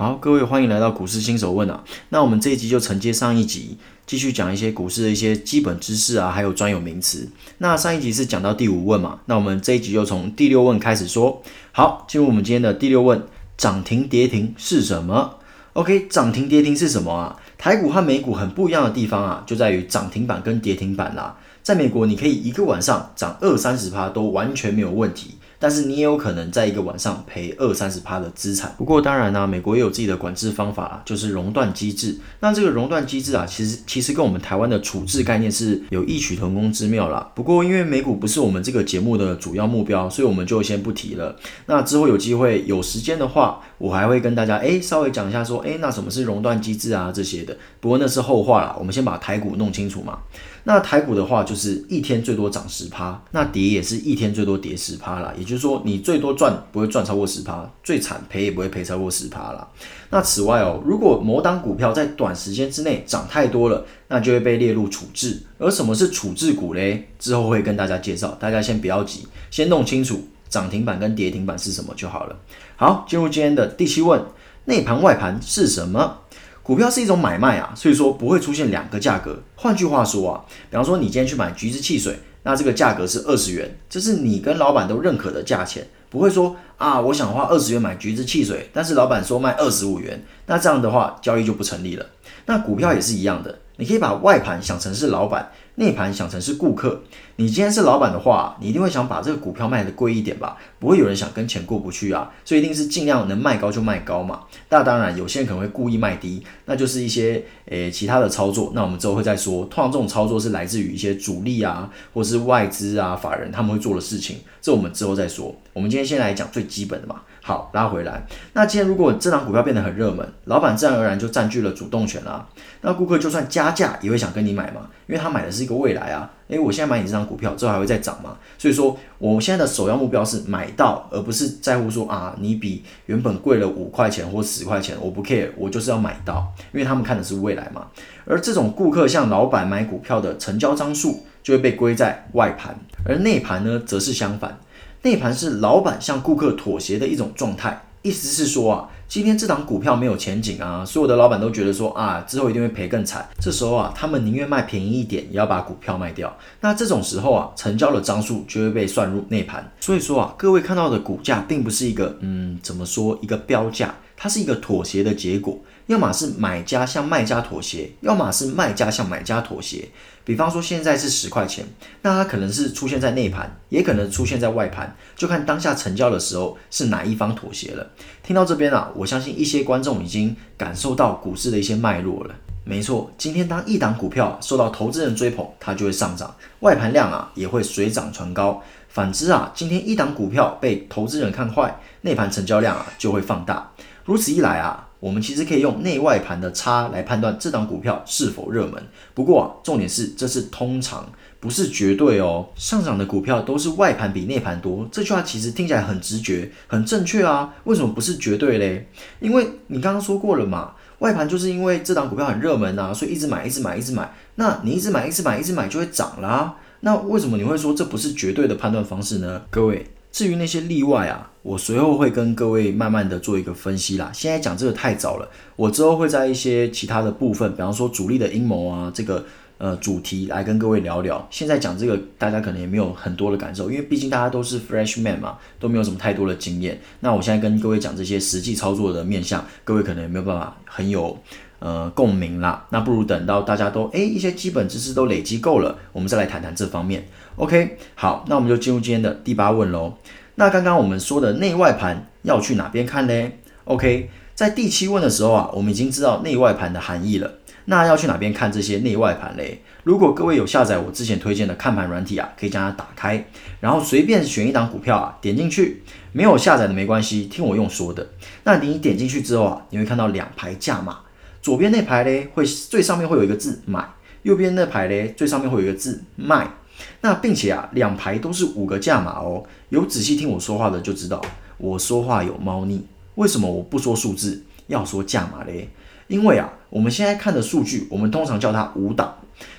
好，各位欢迎来到股市新手问啊。那我们这一集就承接上一集，继续讲一些股市的一些基本知识啊，还有专有名词。那上一集是讲到第五问嘛，那我们这一集就从第六问开始说。好，进入我们今天的第六问：涨停跌停是什么？OK，涨停跌停是什么啊？台股和美股很不一样的地方啊，就在于涨停板跟跌停板啦。在美国，你可以一个晚上涨二三十趴都完全没有问题。但是你也有可能在一个晚上赔二三十趴的资产。不过当然呢，美国也有自己的管制方法，就是熔断机制。那这个熔断机制啊，其实其实跟我们台湾的处置概念是有异曲同工之妙啦。不过因为美股不是我们这个节目的主要目标，所以我们就先不提了。那之后有机会有时间的话，我还会跟大家哎稍微讲一下说哎那什么是熔断机制啊这些的。不过那是后话啦，我们先把台股弄清楚嘛。那台股的话，就是一天最多涨十趴，那跌也是一天最多跌十趴啦。也就是说，你最多赚不会赚超过十趴，最惨赔也不会赔超过十趴啦。那此外哦，如果某档股票在短时间之内涨太多了，那就会被列入处置。而什么是处置股嘞？之后会跟大家介绍，大家先不要急，先弄清楚涨停板跟跌停板是什么就好了。好，进入今天的第七问：内盘外盘是什么？股票是一种买卖啊，所以说不会出现两个价格。换句话说啊，比方说你今天去买橘子汽水，那这个价格是二十元，这是你跟老板都认可的价钱，不会说啊，我想花二十元买橘子汽水，但是老板说卖二十五元，那这样的话交易就不成立了。那股票也是一样的，你可以把外盘想成是老板。内盘想成是顾客，你今天是老板的话，你一定会想把这个股票卖的贵一点吧？不会有人想跟钱过不去啊，所以一定是尽量能卖高就卖高嘛。那当然，有些人可能会故意卖低，那就是一些诶其他的操作。那我们之后会再说，通常这种操作是来自于一些主力啊，或是外资啊、法人他们会做的事情。这我们之后再说。我们今天先来讲最基本的嘛。好，拉回来。那今天如果这档股票变得很热门，老板自然而然就占据了主动权啦。那顾客就算加价也会想跟你买嘛，因为他买的是一个未来啊。诶，我现在买你这张股票之后还会再涨嘛？所以说，我现在的首要目标是买到，而不是在乎说啊，你比原本贵了五块钱或十块钱，我不 care，我就是要买到，因为他们看的是未来嘛。而这种顾客向老板买股票的成交张数就会被归在外盘，而内盘呢，则是相反。内盘是老板向顾客妥协的一种状态，意思是说啊，今天这档股票没有前景啊，所有的老板都觉得说啊，之后一定会赔更惨。这时候啊，他们宁愿卖便宜一点，也要把股票卖掉。那这种时候啊，成交的张数就会被算入内盘。所以说啊，各位看到的股价并不是一个嗯，怎么说一个标价，它是一个妥协的结果。要么是买家向卖家妥协，要么是卖家向买家妥协。比方说现在是十块钱，那它可能是出现在内盘，也可能出现在外盘，就看当下成交的时候是哪一方妥协了。听到这边啊，我相信一些观众已经感受到股市的一些脉络了。没错，今天当一档股票受到投资人追捧，它就会上涨，外盘量啊也会水涨船高。反之啊，今天一档股票被投资人看坏，内盘成交量啊就会放大。如此一来啊。我们其实可以用内外盘的差来判断这档股票是否热门。不过重点是，这是通常，不是绝对哦。上涨的股票都是外盘比内盘多，这句话其实听起来很直觉，很正确啊。为什么不是绝对嘞？因为你刚刚说过了嘛，外盘就是因为这档股票很热门啊，所以一直买，一直买，一直买。那你一直买，一直买，一直买就会涨啦。那为什么你会说这不是绝对的判断方式呢？各位。至于那些例外啊，我随后会跟各位慢慢的做一个分析啦。现在讲这个太早了，我之后会在一些其他的部分，比方说主力的阴谋啊，这个呃主题来跟各位聊聊。现在讲这个，大家可能也没有很多的感受，因为毕竟大家都是 fresh man 嘛，都没有什么太多的经验。那我现在跟各位讲这些实际操作的面向，各位可能也没有办法很有呃共鸣啦。那不如等到大家都诶一些基本知识都累积够了，我们再来谈谈这方面。OK，好，那我们就进入今天的第八问喽。那刚刚我们说的内外盘要去哪边看嘞？OK，在第七问的时候啊，我们已经知道内外盘的含义了。那要去哪边看这些内外盘嘞？如果各位有下载我之前推荐的看盘软体啊，可以将它打开，然后随便选一档股票啊，点进去。没有下载的没关系，听我用说的。那你点进去之后啊，你会看到两排价码。左边那排嘞会最上面会有一个字买，右边那排嘞最上面会有一个字卖。那并且啊，两排都是五个价码哦。有仔细听我说话的就知道，我说话有猫腻。为什么我不说数字，要说价码嘞？因为啊，我们现在看的数据，我们通常叫它五档。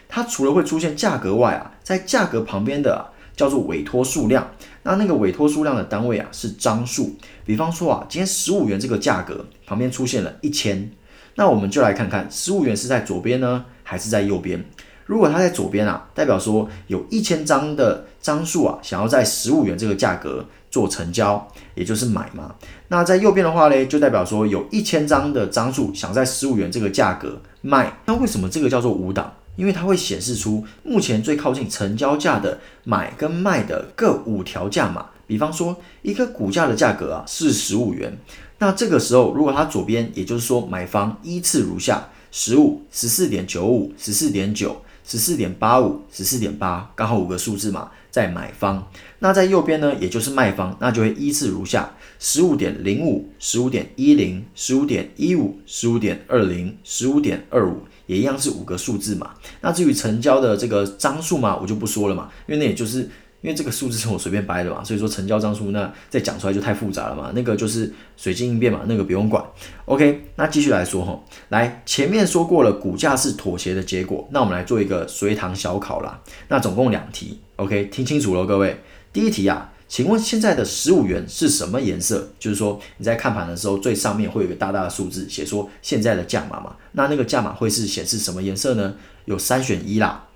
它除了会出现价格外啊，在价格旁边的叫做委托数量。那那个委托数量的单位啊是张数。比方说啊，今天十五元这个价格旁边出现了一千，那我们就来看看十五元是在左边呢，还是在右边？如果它在左边啊，代表说有一千张的张数啊，想要在十五元这个价格做成交，也就是买嘛。那在右边的话呢，就代表说有一千张的张数想在十五元这个价格卖。那为什么这个叫做五档？因为它会显示出目前最靠近成交价的买跟卖的各五条价码。比方说一个股价的价格啊是十五元，那这个时候如果它左边，也就是说买方依次如下：十五、十四点九五、十四点九、十四点八五、十四点八，刚好五个数字嘛，在买方。那在右边呢，也就是卖方，那就会依次如下：十五点零五、十五点一零、十五点一五、十五点二零、十五点二五。也一样是五个数字嘛，那至于成交的这个张数嘛，我就不说了嘛，因为那也就是因为这个数字是我随便掰的嘛，所以说成交张数那再讲出来就太复杂了嘛，那个就是随机应变嘛，那个不用管。OK，那继续来说哈，来前面说过了，股价是妥协的结果，那我们来做一个随堂小考啦，那总共两题，OK，听清楚了各位，第一题啊。请问现在的十五元是什么颜色？就是说你在看盘的时候，最上面会有一个大大的数字，写说现在的价码嘛。那那个价码会是显示什么颜色呢？有三选一啦，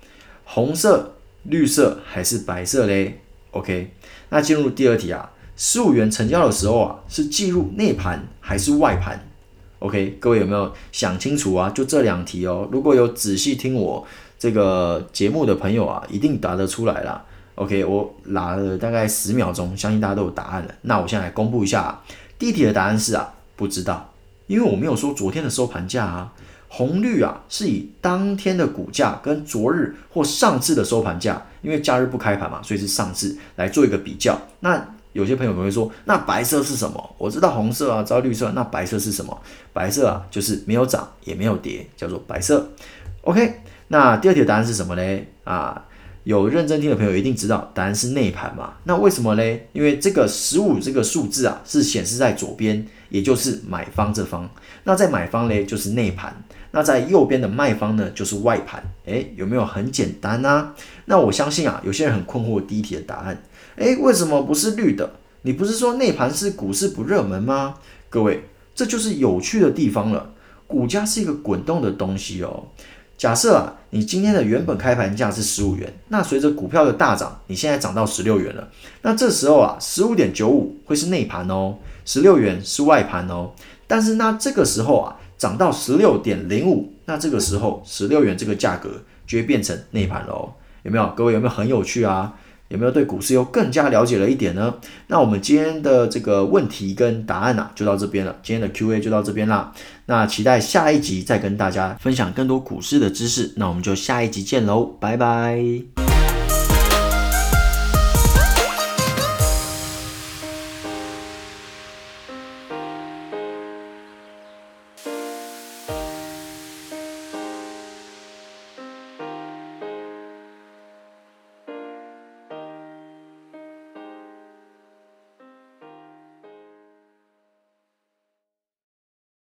红色、绿色还是白色嘞？OK，那进入第二题啊，十五元成交的时候啊，是计入内盘还是外盘？OK，各位有没有想清楚啊？就这两题哦。如果有仔细听我这个节目的朋友啊，一定答得出来啦。OK，我拿了大概十秒钟，相信大家都有答案了。那我现在来公布一下，第一题的答案是啊，不知道，因为我没有说昨天的收盘价啊。红绿啊是以当天的股价跟昨日或上次的收盘价，因为假日不开盘嘛，所以是上次来做一个比较。那有些朋友可能会说，那白色是什么？我知道红色啊，知道绿色，那白色是什么？白色啊就是没有涨也没有跌，叫做白色。OK，那第二题的答案是什么嘞？啊？有认真听的朋友一定知道，答案是内盘嘛？那为什么嘞？因为这个十五这个数字啊，是显示在左边，也就是买方这方。那在买方嘞，就是内盘；那在右边的卖方呢，就是外盘。诶，有没有很简单呢？那我相信啊，有些人很困惑第一题的答案。诶，为什么不是绿的？你不是说内盘是股市不热门吗？各位，这就是有趣的地方了。股价是一个滚动的东西哦。假设啊，你今天的原本开盘价是十五元，那随着股票的大涨，你现在涨到十六元了。那这时候啊，十五点九五会是内盘哦，十六元是外盘哦。但是那这个时候啊，涨到十六点零五，那这个时候十六元这个价格就会变成内盘喽。有没有？各位有没有很有趣啊？有没有对股市又更加了解了一点呢？那我们今天的这个问题跟答案呐，就到这边了。今天的 Q&A 就到这边啦。那期待下一集再跟大家分享更多股市的知识。那我们就下一集见喽，拜拜。